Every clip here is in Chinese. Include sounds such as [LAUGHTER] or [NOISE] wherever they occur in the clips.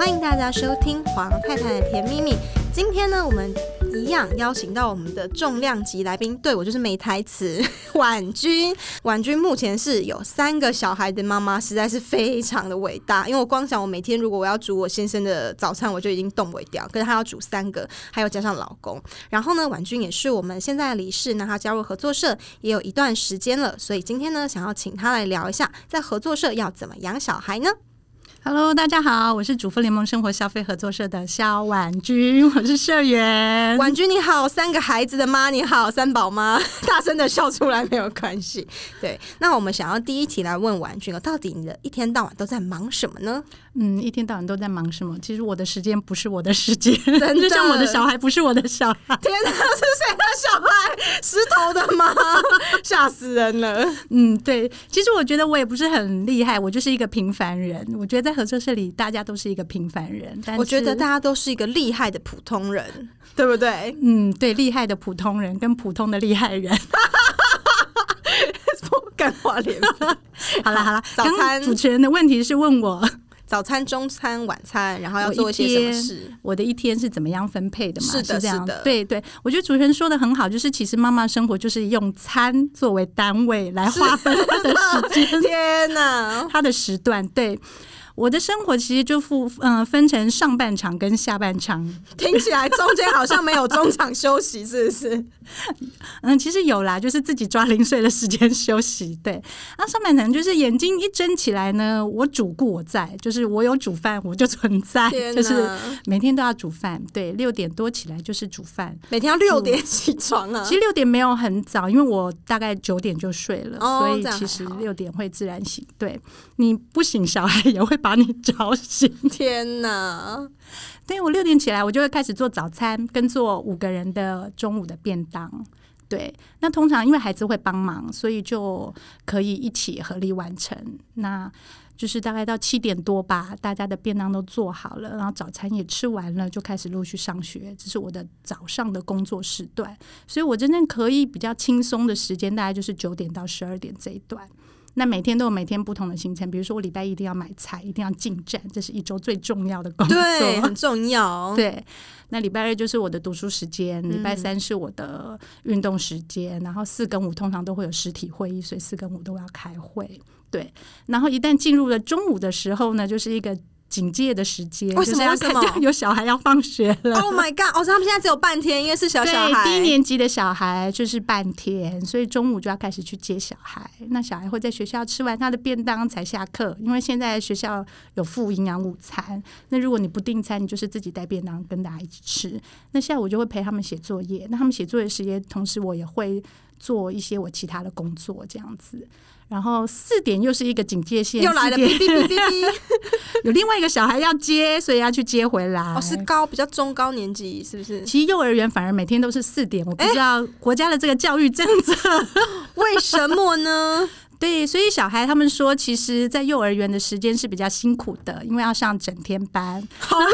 欢迎大家收听黄太太的甜蜜蜜。今天呢，我们一样邀请到我们的重量级来宾，对，我就是没台词，[LAUGHS] 婉君。婉君目前是有三个小孩的妈妈，实在是非常的伟大。因为我光想我每天如果我要煮我先生的早餐，我就已经动不掉，可是他要煮三个，还有加上老公。然后呢，婉君也是我们现在的理事，那她加入合作社也有一段时间了，所以今天呢，想要请她来聊一下，在合作社要怎么养小孩呢？Hello，大家好，我是主妇联盟生活消费合作社的肖婉君，[LAUGHS] 我是社员。婉君你好，三个孩子的妈你好，三宝妈，[LAUGHS] 大声的笑出来没有关系。对，那我们想要第一题来问婉君哦，到底你的一天到晚都在忙什么呢？嗯，一天到晚都在忙什么？其实我的时间不是我的时间，真的就像我的小孩不是我的小孩。天哪，是谁的小孩？石头的吗？[LAUGHS] 吓死人了。嗯，对，其实我觉得我也不是很厉害，我就是一个平凡人。我觉得在合作社里，大家都是一个平凡人。但我觉得大家都是一个厉害的普通人，对不对？嗯，对，厉害的普通人跟普通的厉害人。[LAUGHS] 干话连发。[LAUGHS] 好了好了，早餐主持人的问题是问我。早餐、中餐、晚餐，然后要做一些什么事？我的一天是怎么样分配的嘛？是的，是，是的，对对。我觉得主持人说的很好，就是其实妈妈生活就是用餐作为单位来划分她 [LAUGHS] 的时间。天哪，她的时段对。我的生活其实就分嗯分成上半场跟下半场，[LAUGHS] 听起来中间好像没有中场休息，是不是？[LAUGHS] 嗯，其实有啦，就是自己抓零碎的时间休息。对，那上半场就是眼睛一睁起来呢，我主顾我在，就是我有煮饭我就存在，就是每天都要煮饭。对，六点多起来就是煮饭，每天要六点起床啊。[LAUGHS] 其实六点没有很早，因为我大概九点就睡了，哦，所以其实六点会自然醒。对，你不醒，小孩也会把。你吵醒！[LAUGHS] 天哪！对，我六点起来，我就会开始做早餐，跟做五个人的中午的便当。对，那通常因为孩子会帮忙，所以就可以一起合力完成。那就是大概到七点多吧，大家的便当都做好了，然后早餐也吃完了，就开始陆续上学。这是我的早上的工作时段，所以我真正可以比较轻松的时间，大概就是九点到十二点这一段。那每天都有每天不同的行程，比如说我礼拜一一定要买菜，一定要进站，这是一周最重要的工作，对，很重要。[LAUGHS] 对，那礼拜二就是我的读书时间，礼拜三是我的运动时间，嗯，然后四跟五通常都会有实体会议，所以四跟五都要开会。对，然后一旦进入了中午的时候呢，就是一个。警戒的时间，为什么？为什么 [LAUGHS] 有小孩要放学了？Oh my god！哦，他们现在只有半天，因为是小小孩，低年级的小孩就是半天，所以中午就要开始去接小孩。那小孩会在学校吃完他的便当才下课，因为现在学校有附营养午餐。那如果你不订餐，你就是自己带便当跟大家一起吃。那下午就会陪他们写作业。那他们写作业时间，同时我也会做一些我其他的工作，这样子。然后四点又是一个警戒线，又来了，哔哔哔哔，[LAUGHS] 有另外一个小孩要接，所以要去接回来。哦，是高比较中高年级，是不是？其实幼儿园反而每天都是四点，我不知道国家的这个教育政策 [LAUGHS] 为什么呢？对，所以小孩他们说，其实，在幼儿园的时间是比较辛苦的，因为要上整天班，好累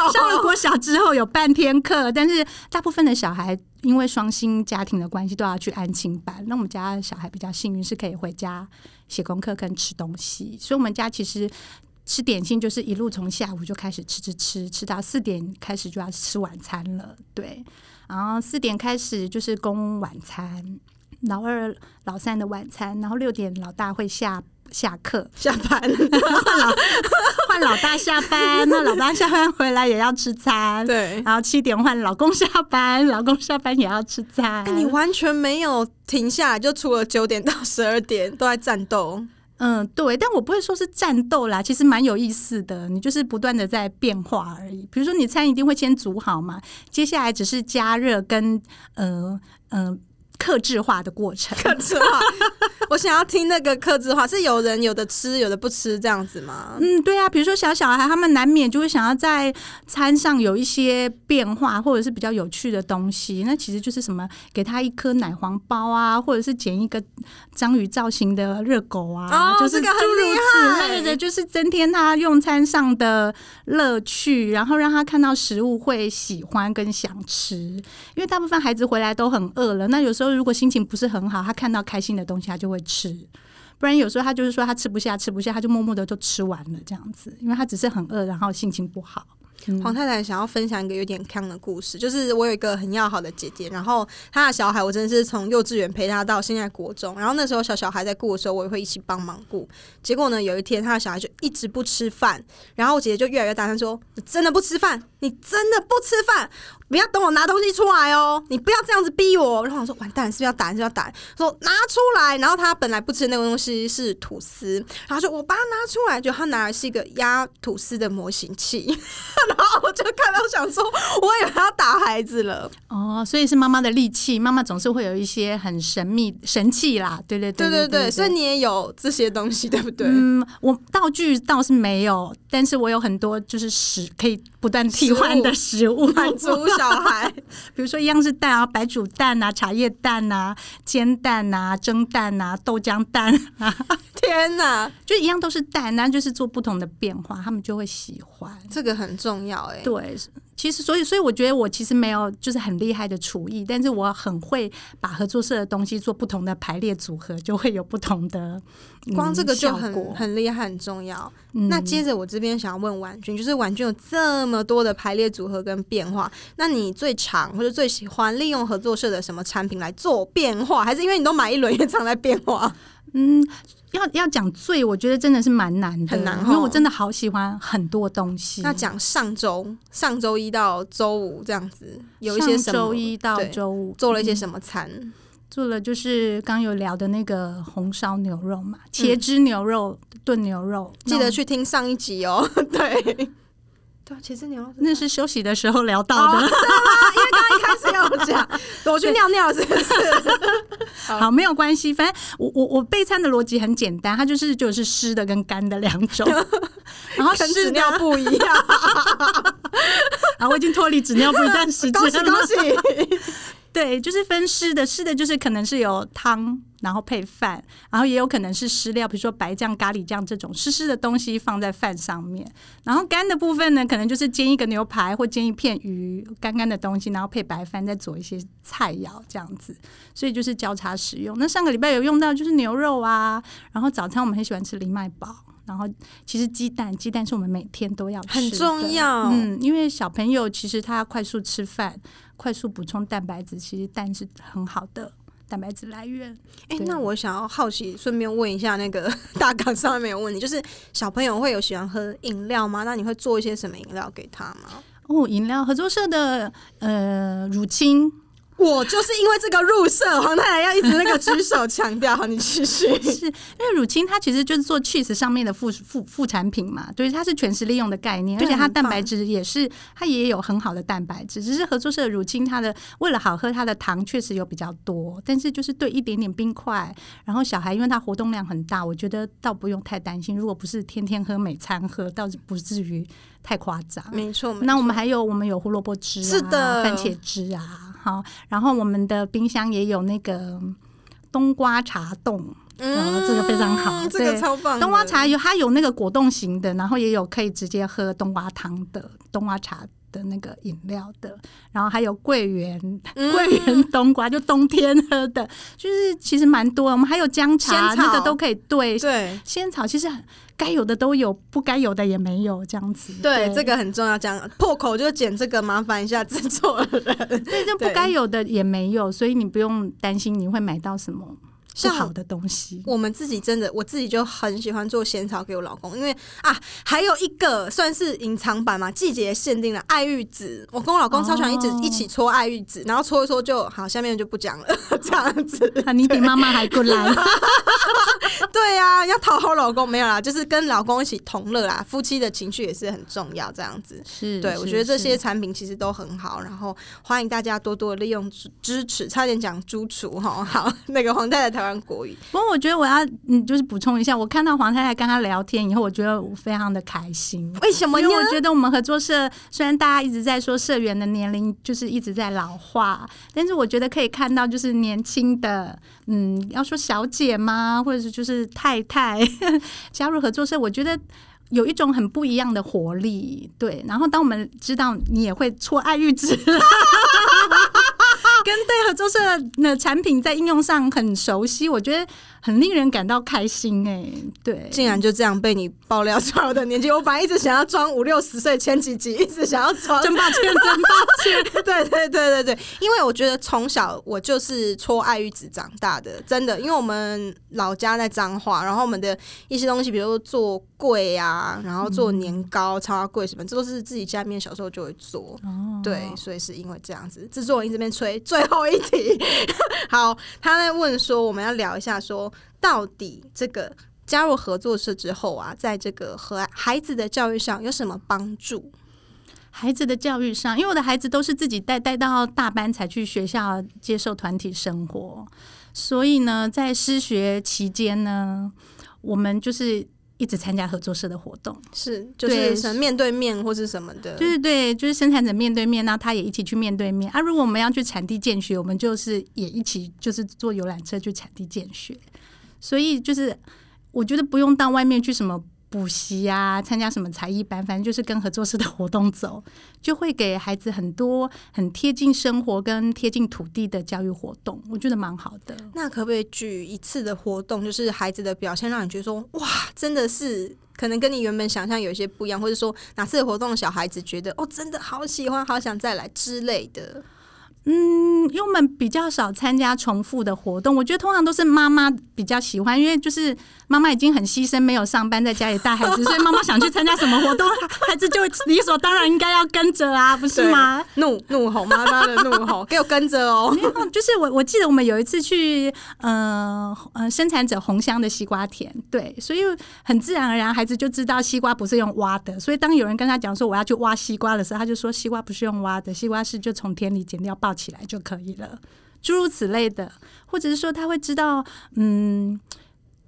哦。上了国小之后有半天课，但是大部分的小孩因为双薪家庭的关系，都要去安亲班。那我们家小孩比较幸运，是可以回家写功课跟吃东西。所以，我们家其实吃点心就是一路从下午就开始吃吃吃，吃到四点开始就要吃晚餐了。对，然后四点开始就是供晚餐。老二、老三的晚餐，然后六点老大会下下课下班，换 [LAUGHS] 老换老大下班，那老大下班回来也要吃餐，对，然后七点换老公下班，老公下班也要吃餐。欸，你完全没有停下来，就除了九点到十二点都在战斗。嗯，对，但我不会说是战斗啦，其实蛮有意思的，你就是不断的在变化而已。比如说，你餐一定会先煮好嘛，接下来只是加热跟呃嗯。呃克制化的过程，克制化。我想要听那个克制化，是有人有的吃，有的不吃这样子吗？嗯，对啊，比如说小小孩，他们难免就会想要在餐上有一些变化，或者是比较有趣的东西。那其实就是什么，给他一颗奶黄包啊，或者是剪一个章鱼造型的热狗啊，哦、就是诸如此类的，就是增添他用餐上的乐趣，然后让他看到食物会喜欢跟想吃。因为大部分孩子回来都很饿了，那有时候如果心情不是很好，他看到开心的东西，他就会。吃，不然有时候他就是说他吃不下，吃不下，他就默默的就吃完了这样子，因为他只是很饿，然后心情不好。黄太太想要分享一个有点坑的故事，就是我有一个很要好的姐姐，然后她的小孩，我真的是从幼稚园陪她到现在国中，然后那时候小小孩在顾的时候，我也会一起帮忙顾。结果呢，有一天她的小孩就一直不吃饭，然后我姐姐就越来越大声说：“你真的不吃饭？你真的不吃饭？不要等我拿东西出来哦！你不要这样子逼我。”然后我说：“完蛋，是不是要打？是要打？”说拿出来。然后他本来不吃那个东西是吐司，然后说：“我把它拿出来。”就他拿来是一个压吐司的模型器，[LAUGHS] 然后我就看到。我想说，我以为要打孩子了哦，所以是妈妈的利器。妈妈总是会有一些很神秘神器啦，对对对对对对，所以你也有这些东西，对不对？嗯，我道具倒是没有，但是我有很多就是食可以不断替换的食物满足小孩，[LAUGHS] 比如说一样是蛋啊，白煮蛋啊，茶叶蛋啊，煎蛋啊，蒸蛋啊，豆浆蛋啊，[LAUGHS] [LAUGHS] 天哪，就一样都是蛋，那就是做不同的变化，他们就会喜欢。这个很重要哎、欸，对。其实，所以，所以我觉得我其实没有就是很厉害的厨艺，但是我很会把合作社的东西做不同的排列组合，就会有不同的、嗯、光这个就很很厉害，很重要。嗯、那接着我这边想要问婉君，就是婉君有这么多的排列组合跟变化，那你最常或者最喜欢利用合作社的什么产品来做变化？还是因为你都买一轮也常在变化？嗯。要要讲最，我觉得真的是蛮难的，很难，因为我真的好喜欢很多东西。那讲上周，上周一到周五这样子，有一些什么？周一到周五做了一些什么餐？嗯、做了就是刚有聊的那个红烧牛肉嘛，茄汁牛肉炖、嗯、牛肉，记得去听上一集哦。[LAUGHS] 对。对，茄汁牛肉那是休息的时候聊到的，开始要讲，[LAUGHS] 我去尿尿是不是？好，[LAUGHS] 好，没有关系，反正我我我备餐的逻辑很简单，它就是就是湿的跟干的两种，[LAUGHS] 然后纸尿不一样，啊，我已经脱离纸尿布一段时间了，恭喜恭喜。对，就是分湿的，湿的就是可能是有汤，然后配饭，然后也有可能是湿料，比如说白酱、咖喱酱这种湿湿的东西放在饭上面。然后干的部分呢，可能就是煎一个牛排或煎一片鱼，干干的东西，然后配白饭，再做一些菜肴这样子。所以就是交叉使用。那上个礼拜有用到就是牛肉啊，然后早餐我们很喜欢吃藜麦堡，然后其实鸡蛋，鸡蛋是我们每天都要吃，很重要。嗯，因为小朋友其实他要快速吃饭。快速补充蛋白质，其实蛋是很好的蛋白质来源。哎、欸，那我想要好奇，顺便问一下，那个 [LAUGHS] 大纲上面有问题，就是小朋友会有喜欢喝饮料吗？那你会做一些什么饮料给他吗？哦，饮料合作社的呃乳清。我就是因为这个入社，黄太太要一直那个举手强调。好，你继续。[LAUGHS] 是因为乳清它其实就是做 cheese 上面的副副副产品嘛，对，它是全食利用的概念，而且它蛋白质也是它也有很好的蛋白质。只是合作社的乳清，它的为了好喝，它的糖确实有比较多，但是就是对一点点冰块，然后小孩因为他活动量很大，我觉得倒不用太担心。如果不是天天喝每餐喝，倒是不至于太夸张。没错，那我们还有我们有胡萝卜汁啊，是的，番茄汁啊。好，然后我们的冰箱也有那个冬瓜茶冻，嗯，这个非常好，这个超棒。冬瓜茶有它有那个果冻型的，然后也有可以直接喝冬瓜汤的冬瓜茶的那个饮料的，然后还有桂圆桂圆冬瓜，就冬天喝的，就是其实蛮多。我们还有姜茶，那个都可以兑。对，仙草其实。该有的都有，不该有的也没有，这样子。对，对这个很重要。这样破口就剪这个，麻烦一下制作人。对，就不该有的也没有，所以你不用担心你会买到什么。不好的东西，我们自己真的，我自己就很喜欢做仙草给我老公，因为啊，还有一个算是隐藏版嘛，季节限定的爱玉子，我跟我老公超喜欢一直一起搓爱玉子，然后搓一搓就好，下面就不讲了，[LAUGHS] 这样子。啊，你比妈妈还过来。[LAUGHS] 对呀、啊，要讨好老公没有啦，就是跟老公一起同乐啦，夫妻的情绪也是很重要，这样子。是，对，我觉得这些产品其实都很好，然后欢迎大家多多利用支持，差点讲猪厨哈，好，那个黄太太台湾。国语，不过我觉得我要嗯，就是补充一下，我看到黄太太跟她聊天以后，我觉得我非常的开心。为什么？因为我觉得我们合作社虽然大家一直在说社员的年龄就是一直在老化，但是我觉得可以看到就是年轻的，嗯，要说小姐吗？或者是就是太太 [LAUGHS] 加入合作社，我觉得有一种很不一样的活力。对，然后当我们知道你也会搓爱玉子。跟对合作社的产品在应用上很熟悉，我觉得很令人感到开心哎、欸。对，竟然就这样被你爆料出来我的年纪，我本来一直想要装五六十岁前几集，一直想要装，真抱歉，真抱歉。[LAUGHS] 对对对对对，因为我觉得从小我就是搓爱玉子长大的，真的，因为我们老家在彰化，然后我们的一些东西，比如说做粿啊，然后做年糕、超粿什么，这都是自己家里面小时候就会做。哦，对，所以是因为这样子，制作人一直边催。最最后一题，[LAUGHS] 好，他在问说，我们要聊一下说，到底这个加入合作社之后啊，在这个和孩子的教育上有什么帮助？孩子的教育上，因为我的孩子都是自己带带到大班才去学校接受团体生活，所以呢，在失学期间呢，我们就是一直参加合作社的活动，是就是面对面或是什么的，对对对，就是生产者面对面，那他也一起去面对面啊。如果我们要去产地见学，我们就是也一起就是坐游览车去产地见学，所以就是我觉得不用到外面去什么。补习呀，参加什么才艺班，反正就是跟合作社的活动走，[LAUGHS] 就会给孩子很多很贴近生活跟贴近土地的教育活动，我觉得蛮好的。那可不可以举一次的活动，就是孩子的表现让你觉得说，哇，真的是可能跟你原本想象有一些不一样，或者说哪次的活动小孩子觉得哦，真的好喜欢，好想再来之类的。嗯，因为我们比较少参加重复的活动，我觉得通常都是妈妈比较喜欢，因为就是妈妈已经很牺牲，没有上班，在家里带孩子，所以妈妈想去参加什么活动，孩子就理所当然应该要跟着啊，不是吗？[LAUGHS] 怒怒吼妈妈的怒吼，给我跟着哦！就是我我记得我们有一次去，呃呃，生产者红香的西瓜田，对，所以很自然而然，孩子就知道西瓜不是用挖的，所以当有人跟他讲说我要去挖西瓜的时候，他就说西瓜不是用挖的，西瓜是就从田里捡掉抱起来就可以了，诸如此类的，或者是说他会知道，嗯，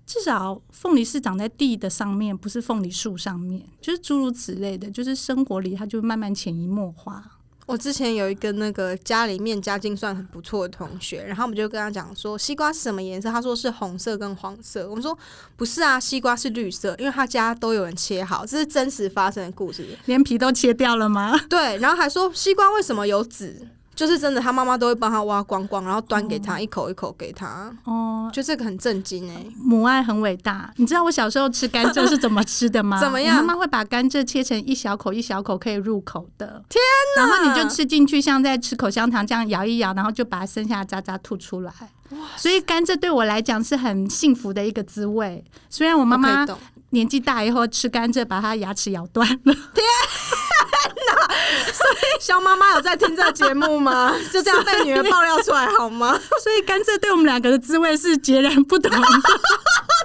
至少凤梨是长在地的上面，不是凤梨树上面，就是诸如此类的，就是生活里他就慢慢潜移默化。我之前有一个那个家里面家境算很不错的同学，然后我们就跟他讲说西瓜是什么颜色，他说是红色跟黄色，我们说不是啊，西瓜是绿色，因为他家都有人切好，这是真实发生的故事，连皮都切掉了吗？对，然后还说西瓜为什么有籽？就是真的，他妈妈都会帮他挖光光，然后端给他，一口一口给他。哦，就这个很震惊哎，母爱很伟大。你知道我小时候吃甘蔗是怎么吃的吗？[LAUGHS] 怎么样？妈妈会把甘蔗切成一小口一小口可以入口的。天哪！然后你就吃进去，像在吃口香糖这样摇一摇，然后就把剩下的渣渣吐出来。哇！所以甘蔗对我来讲是很幸福的一个滋味。虽然我妈妈年纪大以后吃甘蔗，把她牙齿咬断了。天！[LAUGHS] 所以小妈妈有在听这个节目吗？[LAUGHS] 就这样被女儿爆料出来好吗？所以甘蔗对我们两个的滋味是截然不同的。[LAUGHS]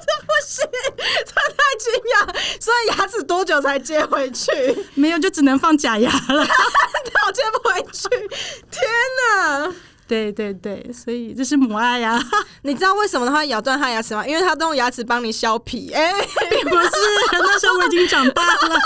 这不行，这太惊讶。所以牙齿多久才接回去？没有，就只能放假牙了。[LAUGHS] 我接不回去。天哪！对对对，所以这是母爱呀、啊。你知道为什么他会咬断他牙齿吗？因为他都用牙齿帮你削皮。哎、欸，并不是，那时候我已经长大了。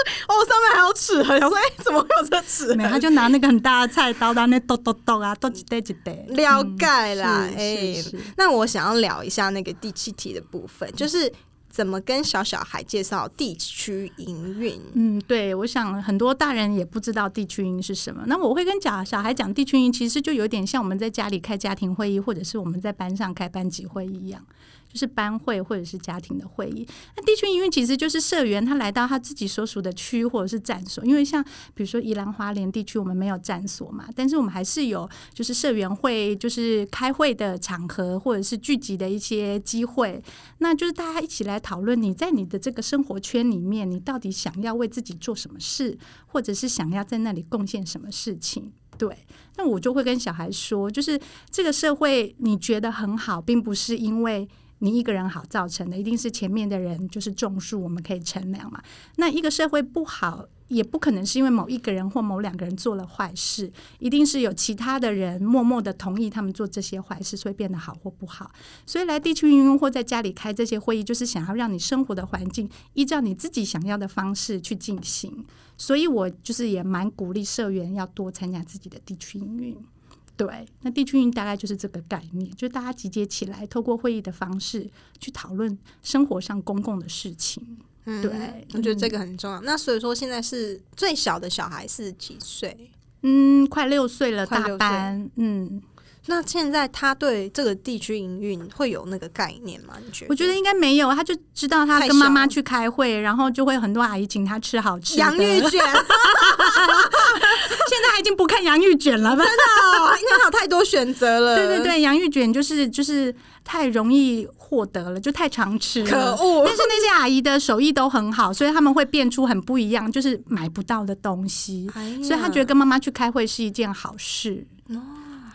[LAUGHS] 哦，上面还有齿痕，我说哎、欸，怎么会有这齿痕？没有，他就拿那个很大的菜刀，在那剁剁剁啊，剁几剁几袋。了解啦，哎、嗯欸，那我想要聊一下那个第七题的部分，就是。怎么跟小小孩介绍地区营运？嗯，对，我想很多大人也不知道地区营运是什么。那我会跟小小孩讲，地区营运其实就有点像我们在家里开家庭会议，或者是我们在班上开班级会议一样。就是班会或者是家庭的会议，那地区营运其实就是社员他来到他自己所属的区或者是站所，因为像比如说宜兰花莲地区，我们没有站所嘛，但是我们还是有就是社员会，就是开会的场合或者是聚集的一些机会，那就是大家一起来讨论你在你的这个生活圈里面，你到底想要为自己做什么事，或者是想要在那里贡献什么事情。对，那我就会跟小孩说，就是这个社会你觉得很好，并不是因为。你一个人好造成的，一定是前面的人就是种树，我们可以乘凉嘛。那一个社会不好，也不可能是因为某一个人或某两个人做了坏事，一定是有其他的人默默的同意他们做这些坏事，所以变得好或不好。所以来地区运用或在家里开这些会议，就是想要让你生活的环境依照你自己想要的方式去进行。所以我就是也蛮鼓励社员要多参加自己的地区营运。对，那地区运大概就是这个概念，就是大家集结起来，透过会议的方式去讨论生活上公共的事情。嗯，对，我觉得这个很重要。那所以说，现在是最小的小孩是几岁？嗯，快六岁了，大班，嗯。那现在他对这个地区营运会有那个概念吗？你觉得？我觉得应该没有，他就知道他跟妈妈去开会，然后就会很多阿姨请他吃好吃的洋芋卷。[LAUGHS] 现在他已经不看洋芋卷了，真的，哦，因为他有太多选择了。对对对，洋芋卷就是就是太容易获得了，就太常吃了。可恶！但是那些阿姨的手艺都很好，所以他们会变出很不一样，就是买不到的东西。哎、所以他觉得跟妈妈去开会是一件好事。哦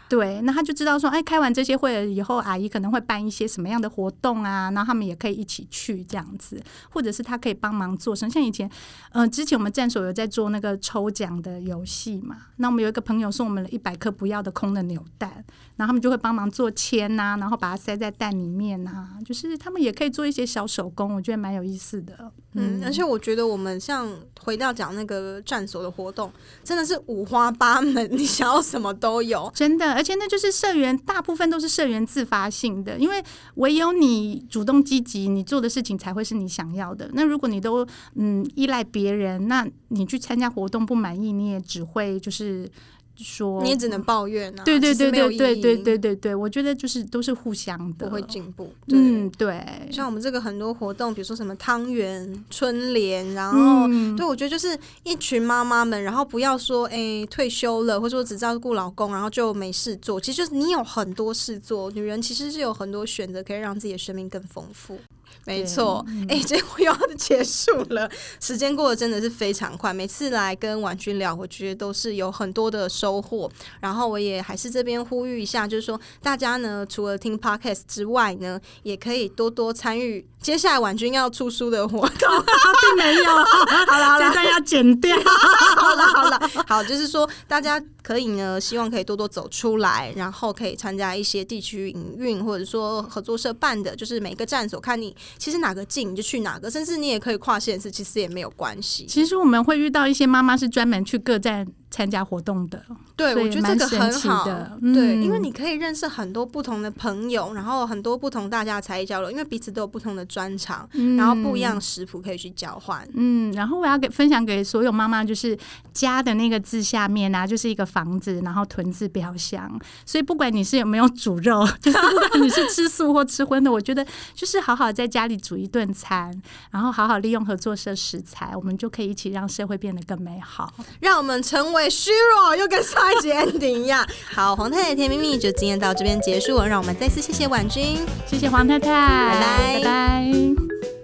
对，那他就知道说，哎，开完这些会了以后，阿姨可能会办一些什么样的活动啊？然后他们也可以一起去这样子，或者是他可以帮忙做什么？像以前，呃，之前我们站所有在做那个抽奖的游戏嘛。那我们有一个朋友送我们了一百颗不要的空的扭蛋，然后他们就会帮忙做签呐、啊，然后把它塞在蛋里面呐、啊，就是他们也可以做一些小手工，我觉得蛮有意思的。嗯，而且我觉得我们像回到讲那个站所的活动，真的是五花八门，[LAUGHS] 你想要什么都有，真的。而且那就是社员，大部分都是社员自发性的，因为唯有你主动积极，你做的事情才会是你想要的。那如果你都嗯依赖别人，那你去参加活动不满意，你也只会就是。说你也只能抱怨啊，对对对对对对对对对，我觉得就是都是互相的，不会进步。嗯，对。像我们这个很多活动，比如说什么汤圆、春联，然后、嗯、对我觉得就是一群妈妈们，然后不要说哎、欸、退休了，或者说只照顾老公，然后就没事做。其实就是你有很多事做，女人其实是有很多选择，可以让自己的生命更丰富。没错，哎，[LAUGHS] 结果又要结束了，时间过得真的是非常快。每次来跟婉君聊，我觉得都是有很多的收获。然后我也还是这边呼吁一下，就是说大家呢，除了听 podcast 之外呢，也可以多多参与接下来婉君要出书的活动。并没有，好了好了，[LAUGHS] 这段要剪掉。[LAUGHS] 好了好了，好，就是说大家可以呢，希望可以多多走出来，然后可以参加一些地区营运，或者说合作社办的，就是每个站所看你。其实哪个近你就去哪个，甚至你也可以跨县市，其实也没有关系。其实我们会遇到一些妈妈是专门去各站。参加活动的，对，我觉得这个很好。的，对，因为你可以认识很多不同的朋友，然后很多不同大家的才艺交流，因为彼此都有不同的专长，嗯，然后不一样食谱可以去交换，嗯，然后我要给分享给所有妈妈，就是家的那个字下面啊，就是一个房子，然后屯字标乡，所以不管你是有没有煮肉，[LAUGHS] 就是不管你是吃素或吃荤的，我觉得就是好好在家里煮一顿餐，然后好好利用合作社食材，我们就可以一起让社会变得更美好，让我们成为。虚弱又跟上一集 ending 一样。好，黄太太甜蜜蜜就今天到这边结束了，让我们再次谢谢婉君，谢谢黄太太，拜拜拜拜。